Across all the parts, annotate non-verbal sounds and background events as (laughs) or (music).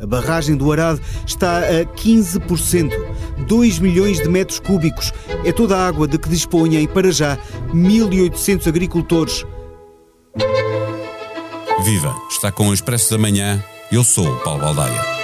A barragem do Arado está a 15%, 2 milhões de metros cúbicos. É toda a água de que dispõem, para já, 1.800 agricultores. Viva! Está com o Expresso da Manhã. Eu sou o Paulo Baldaia.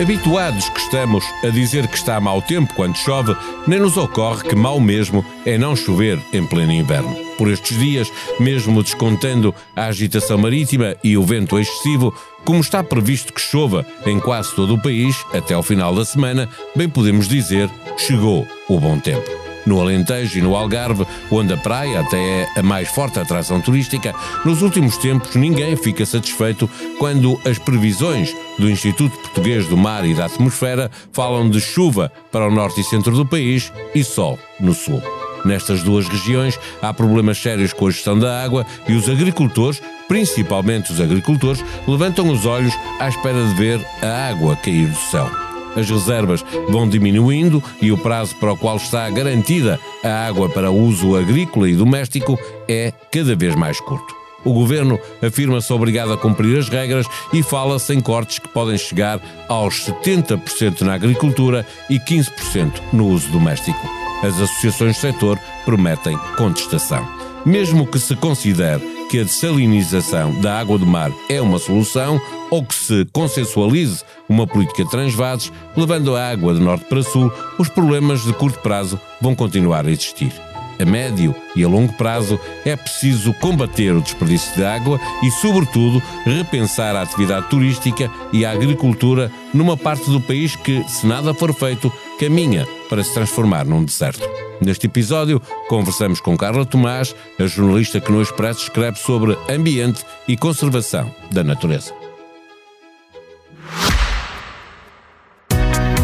Habituados que estamos a dizer que está mau tempo quando chove, nem nos ocorre que mau mesmo é não chover em pleno inverno. Por estes dias, mesmo descontando a agitação marítima e o vento excessivo, como está previsto que chova em quase todo o país até ao final da semana, bem podemos dizer, chegou o bom tempo. No Alentejo e no Algarve, onde a praia até é a mais forte atração turística, nos últimos tempos ninguém fica satisfeito quando as previsões do Instituto Português do Mar e da Atmosfera falam de chuva para o norte e centro do país e sol no sul. Nestas duas regiões há problemas sérios com a gestão da água e os agricultores, principalmente os agricultores, levantam os olhos à espera de ver a água cair do céu as reservas vão diminuindo e o prazo para o qual está garantida a água para uso agrícola e doméstico é cada vez mais curto. O governo afirma-se obrigado a cumprir as regras e fala-se em cortes que podem chegar aos 70% na agricultura e 15% no uso doméstico. As associações do setor prometem contestação. Mesmo que se considere que a dessalinização da água do mar é uma solução ou que se consensualize uma política de transvases, levando a água de norte para sul, os problemas de curto prazo vão continuar a existir. A médio e a longo prazo é preciso combater o desperdício de água e, sobretudo, repensar a atividade turística e a agricultura numa parte do país que, se nada for feito, caminha para se transformar num deserto. Neste episódio, conversamos com Carla Tomás, a jornalista que no Expresso escreve sobre ambiente e conservação da natureza.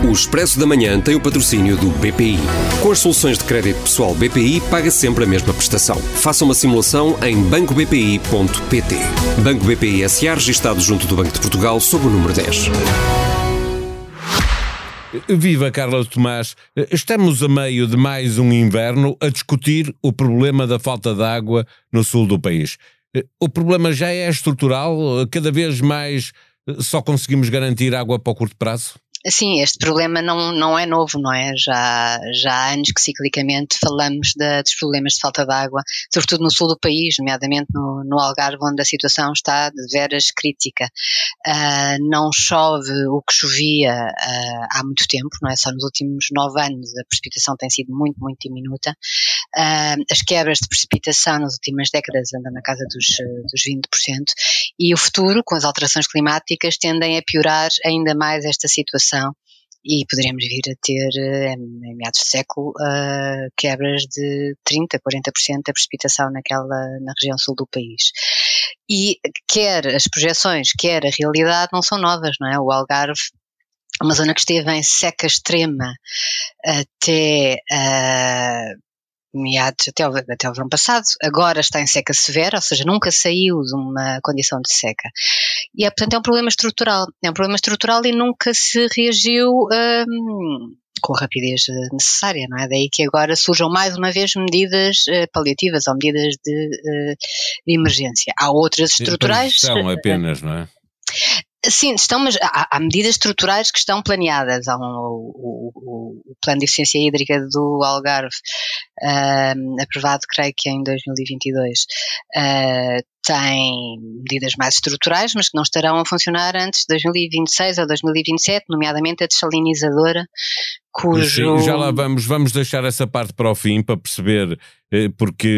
O Expresso da Manhã tem o patrocínio do BPI. Com as soluções de crédito pessoal BPI, paga sempre a mesma prestação. Faça uma simulação em bancobpi.pt. Banco BPI SA, registado junto do Banco de Portugal, sob o número 10. Viva Carla Tomás! Estamos a meio de mais um inverno a discutir o problema da falta de água no sul do país. O problema já é estrutural? Cada vez mais só conseguimos garantir água para o curto prazo? Sim, este problema não, não é novo, não é? Já, já há anos que ciclicamente falamos de, dos problemas de falta de água, sobretudo no sul do país, nomeadamente no, no Algarve, onde a situação está de veras crítica. Uh, não chove o que chovia uh, há muito tempo, não é? Só nos últimos nove anos a precipitação tem sido muito, muito diminuta. Uh, as quebras de precipitação nas últimas décadas andam na casa dos, dos 20%, e o futuro, com as alterações climáticas, tendem a piorar ainda mais esta situação e poderíamos vir a ter, eh, em meados de século, uh, quebras de 30%, 40% da precipitação naquela, na região sul do país. E quer as projeções, quer a realidade não são novas, não é? O Algarve uma zona que esteve em seca extrema até uh, meados até o, até o verão passado, agora está em seca severa, ou seja, nunca saiu de uma condição de seca. E é, portanto, é um problema estrutural. É um problema estrutural e nunca se reagiu hum, com a rapidez necessária, não é? Daí que agora surjam mais uma vez medidas uh, paliativas ou medidas de, uh, de emergência. Há outras estruturais. São apenas, não é? Sim, estão, mas há, há, medidas estruturais que estão planeadas. Há um, o, o, o, plano de eficiência hídrica do Algarve, uh, aprovado, creio que em 2022, uh, tem medidas mais estruturais, mas que não estarão a funcionar antes de 2026 ou 2027, nomeadamente a desalinizadora, cujo... Sim, já lá vamos, vamos deixar essa parte para o fim, para perceber porque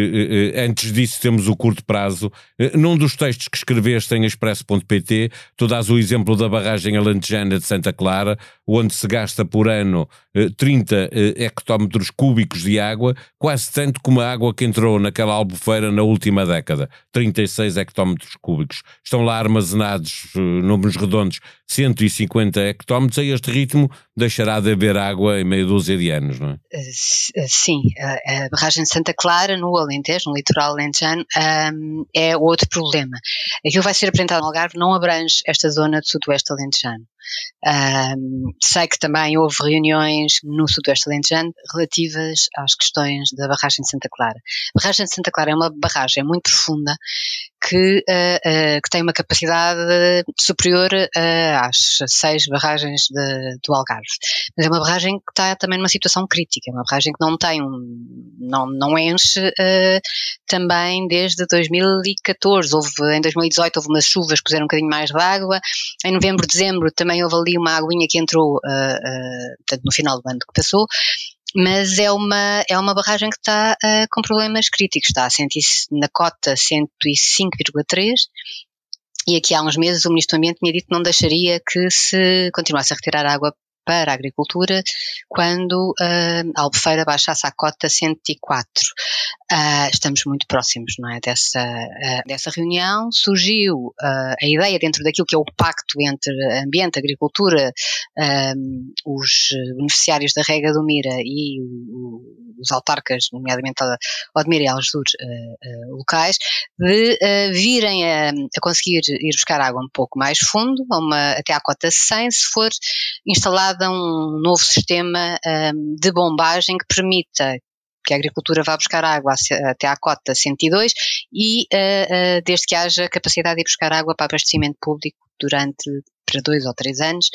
eh, eh, antes disso temos o curto prazo. Num dos textos que escreveste em expresso.pt, tu dás o exemplo da barragem alentejana de Santa Clara, onde se gasta por ano 30 hectómetros cúbicos de água, quase tanto como a água que entrou naquela albufeira na última década, 36 hectómetros cúbicos. Estão lá armazenados, números redondos, 150 hectómetros. A este ritmo deixará de haver água em meia dúzia de anos, não é? Sim, a barragem de Santa Clara, no Alentejo, no litoral alentejano, um, é outro problema. Aquilo vai ser apresentado no Algarve não abrange esta zona do sudoeste alentejano. Um, sei que também houve reuniões no Sudoeste Alentejano relativas às questões da barragem de Santa Clara. A barragem de Santa Clara é uma barragem muito profunda que, uh, uh, que tem uma capacidade superior uh, às seis barragens de, do Algarve. Mas é uma barragem que está também numa situação crítica, é uma barragem que não tem um, não, não enche também desde 2014. Houve, em 2018 houve umas chuvas que puseram um bocadinho mais de água. Em novembro, dezembro também houve ali uma aguinha que entrou uh, no final do ano que passou, mas é uma, é uma barragem que está uh, com problemas críticos, está a na cota 105,3 e aqui há uns meses o Ministro do Ambiente tinha dito que não deixaria que se continuasse a retirar água para a agricultura quando uh, a Albufeira baixasse à cota 104. Uh, estamos muito próximos não é, dessa, uh, dessa reunião. Surgiu uh, a ideia, dentro daquilo que é o pacto entre ambiente, agricultura, os beneficiários da rega do Mira e o, os autarcas, nomeadamente a Odmira e Algesur locais, de virem a, a, conseguir ir buscar água um pouco mais fundo, uma, até à cota 100, se for instalada um novo sistema de bombagem que permita que a agricultura vá buscar água até à cota 102 e uh, uh, desde que haja capacidade de buscar água para abastecimento público durante para dois ou três anos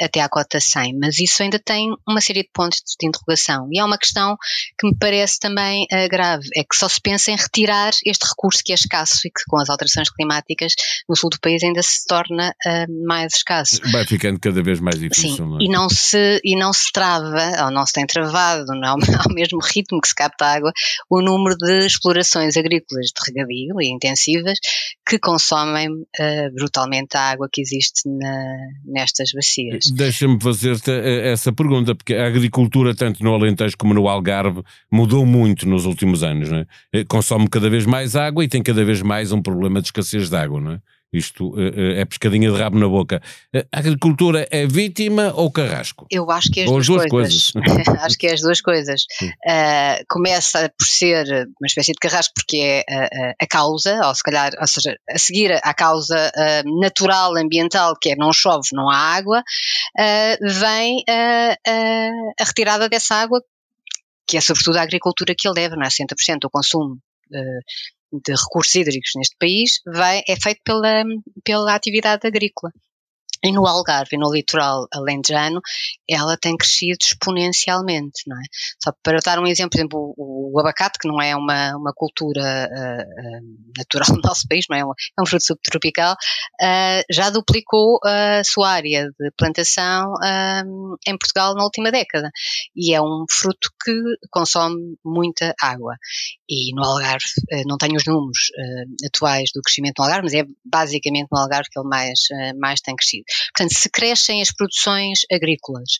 até à cota 100, mas isso ainda tem uma série de pontos de interrogação. E há uma questão que me parece também uh, grave, é que só se pensa em retirar este recurso que é escasso e que com as alterações climáticas no sul do país ainda se torna uh, mais escasso. Vai ficando cada vez mais difícil. Sim, não é? e, não se, e não se trava, ou não se tem travado não, (laughs) ao mesmo ritmo que se capta água, o número de explorações agrícolas de regadio e intensivas que consomem uh, brutalmente a água que existe na, nestas bacias. Deixa-me fazer-te eh, essa pergunta, porque a agricultura, tanto no Alentejo como no Algarve, mudou muito nos últimos anos. Não é? Eh, consome cada vez mais água e tem cada vez mais um problema de escassez de água. Não é? Isto uh, é pescadinha de rabo na boca. A agricultura é vítima ou carrasco? Eu acho que é as duas, duas, coisas. coisas. (laughs) acho que é as duas coisas. Uh, começa por ser uma espécie de carrasco porque é uh, a causa, ou se calhar, ou seja, a seguir à causa natural, ambiental, que é não chove, não há água, vem a retirada dessa água, que é sobretudo a agricultura que ele leva, não é? 60% do consumo de recursos hídricos neste país vai, é feito pela, pela atividade agrícola. E no Algarve e no litoral alentejano, ela tem crescido exponencialmente, não é? Só para dar um exemplo, por exemplo, o, o abacate, que não é uma, uma cultura uh, natural do nosso país, não é? Um, é um fruto subtropical, uh, já duplicou a sua área de plantação em Portugal na última década. E é um fruto que consome muita água. E no Algarve, não tenho os números atuais do crescimento no Algarve, mas é basicamente no Algarve que ele mais, mais tem crescido. Portanto, se crescem as produções agrícolas,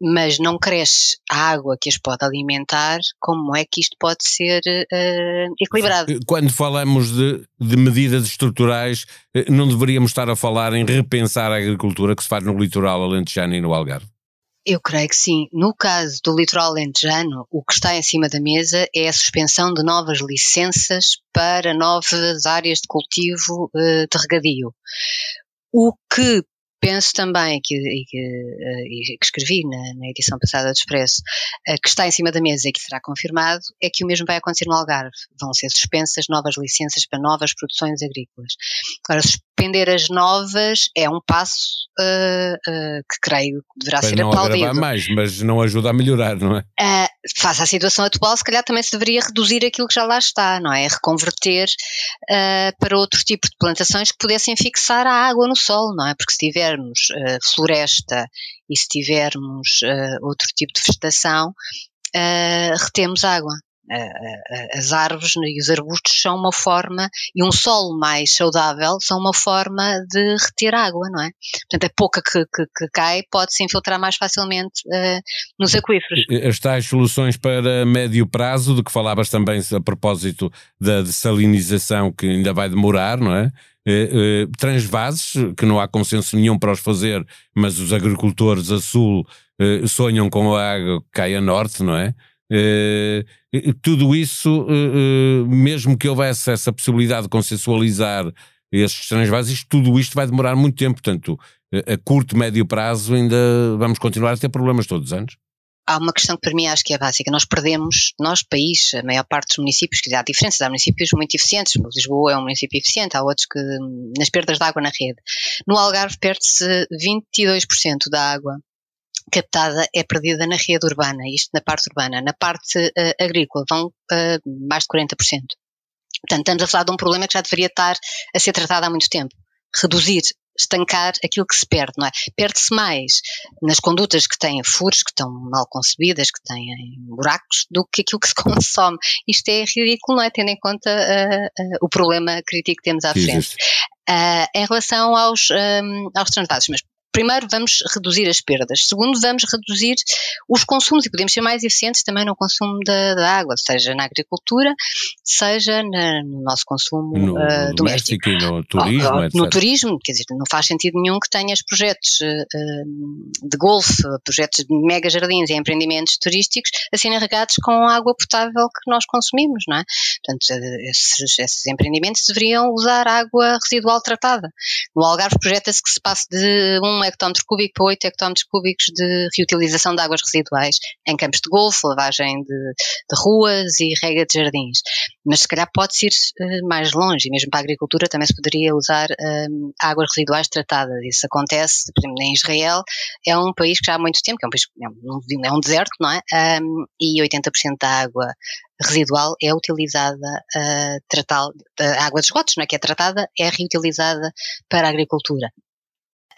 mas não cresce a água que as pode alimentar, como é que isto pode ser uh, equilibrado? Quando falamos de, de, medidas estruturais, eh, não deveríamos estar a falar em repensar a agricultura que se faz no litoral alentejano e no Algarve? Eu creio que sim. No caso do litoral alentejano, o que está em cima da mesa é a suspensão de novas licenças para novas áreas de cultivo uh, de regadio. O que penso também que, e que, eh, que escrevi na, na, edição passada do Expresso, eh, que está em cima da mesa e que será confirmado, é que o mesmo vai acontecer no Algarve. Vão ser suspensas novas licenças para novas produções agrícolas. Agora, suspender as novas é um passo uh, uh, que creio que deverá Para ser não aplaudido. mais, mas não ajuda a melhorar, não é? Uh, face à situação atual, se calhar também se deveria reduzir aquilo que já lá está, não é? Reconverter para outro tipo de plantações que pudessem fixar a água no solo, não é? Porque se tivermos floresta e se tivermos outro tipo de vegetação, retemos água as árvores e os arbustos são uma forma, e um solo mais saudável são uma forma de reter água, não é? Portanto, a pouca que, que, que cai pode se infiltrar mais facilmente uh, nos aquíferos. As tais soluções para médio prazo, de que falavas também a propósito da desalinização, que ainda vai demorar, não é? Uh, uh, transvases, que não há consenso nenhum para os fazer, mas os agricultores a sul sonham com a água que cai a norte, não é? Uh, tudo isso, uh, mesmo que houvesse essa possibilidade de consensualizar esses transvases, tudo isto vai demorar muito tempo, portanto, a curto, médio prazo ainda vamos continuar a ter problemas todos os anos há uma questão que para mim acho que é básica. Nós perdemos, nós, país, a maior parte dos municípios, que há diferenças, há municípios muito eficientes, Lisboa é um município eficiente, há outros que, nas perdas de água na rede. No Algarve perde-se 22% da água captada é perdida na rede urbana, isto na parte urbana. Na parte uh, agrícola vão uh, mais de 40%. Portanto, estamos a falar de um problema que já deveria estar a ser tratado há muito tempo. Reduzir estancar aquilo que se perde, não é? Perde-se mais nas condutas que têm furos, que estão mal concebidas, que têm buracos, do que aquilo que se (laughs) consome. Isto é ridículo, não é? Tendo em conta uh, uh, o problema crítico que temos à frente. Uh, em relação aos, um, aos transvases, mas primeiro vamos reduzir as perdas, segundo vamos reduzir os consumos e podemos ser mais eficientes também no consumo da, da água, seja na agricultura, seja na, no nosso consumo no, uh, doméstico. E no turismo, no, no turismo, quer dizer, não faz sentido nenhum que tenhas projetos uh, de golfe, projetos de mega jardins e empreendimentos turísticos assim regados com água potável que nós consumimos, não é? Portanto, esses, esses empreendimentos deveriam usar água residual tratada. No Algarve projeta-se que se passe de um hectómetro cúbico para 8 hectómetros cúbicos de reutilização de águas residuais em campos de golfe, lavagem de, de ruas e rega de jardins. Mas se calhar pode-se ir uh, mais longe, e mesmo para a agricultura também se poderia usar um, águas residuais tratadas. Isso acontece, por exemplo, em Israel, é um país que já há muito tempo, que é um, país, é um, é um deserto, não é? Um, e 80% da água residual é utilizada uh, tratar, a água de esgotos, não é? que é tratada, é reutilizada para a agricultura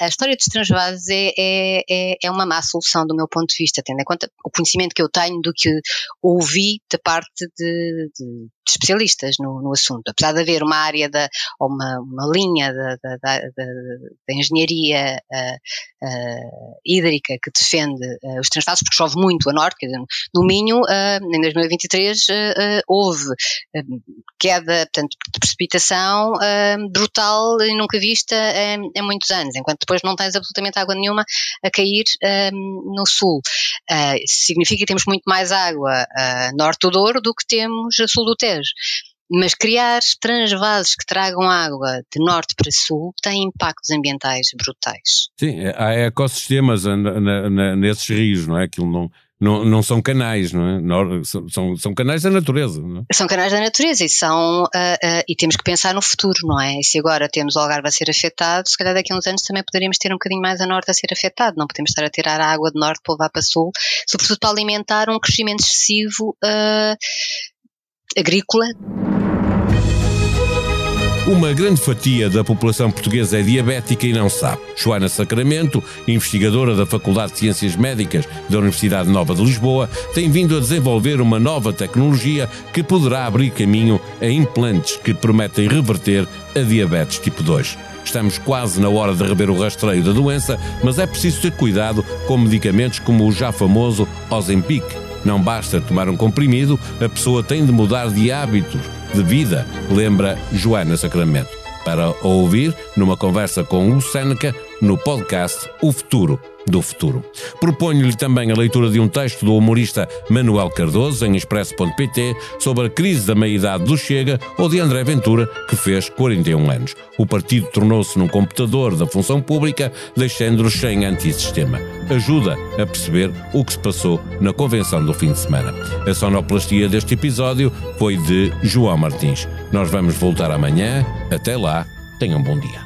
a história dos transvases é, é, é, é, uma má solução do meu ponto de vista, tendo em conta o conhecimento que eu tenho do que ouvi da parte de, de de especialistas no, no, assunto. Apesar de haver uma área da, ou uma, uma linha da, engenharia uh, uh, hídrica que defende uh, os transvasos, porque chove muito a norte, quer dizer, no Minho, em 2023, houve queda portanto, de precipitação brutal e nunca vista em, muitos anos, enquanto depois não tens absolutamente água nenhuma a cair no sul. significa que temos muito mais água norte do Douro do que temos sul do Tejo mas criar transvases que tragam água de norte para sul tem impactos ambientais brutais. Sim, é, há ecossistemas na, na, nesses rios, não é? Aquilo não, não, não são canais, não é? São, são canais da natureza, não é? São canais da natureza e são, uh, uh, e temos que pensar no futuro, não é? E se agora temos o Algarve a ser afetado, se calhar daqui a uns anos também poderíamos ter um bocadinho mais a norte a ser afetado, não podemos estar a tirar a água de norte para levar para sul, sobretudo para alimentar um crescimento excessivo uh, agrícola. Uma grande fatia da população portuguesa é diabética e não sabe. Joana Sacramento, investigadora da Faculdade de Ciências Médicas da Universidade Nova de Lisboa, tem vindo a desenvolver uma nova tecnologia que poderá abrir caminho a implantes que prometem reverter a diabetes tipo 2. Estamos quase na hora de rever o rastreio da doença, mas é preciso ter cuidado com medicamentos como o já famoso Ozempic não basta tomar um comprimido, a pessoa tem de mudar de hábitos de vida, lembra Joana Sacramento. Para ouvir numa conversa com o Seneca no podcast O Futuro do futuro. Proponho-lhe também a leitura de um texto do humorista Manuel Cardoso em expresso.pt sobre a crise da meia-idade do Chega ou de André Ventura, que fez 41 anos. O partido tornou-se num computador da função pública, deixando-nos sem antissistema. Ajuda a perceber o que se passou na convenção do fim de semana. A sonoplastia deste episódio foi de João Martins. Nós vamos voltar amanhã. Até lá, tenham um bom dia.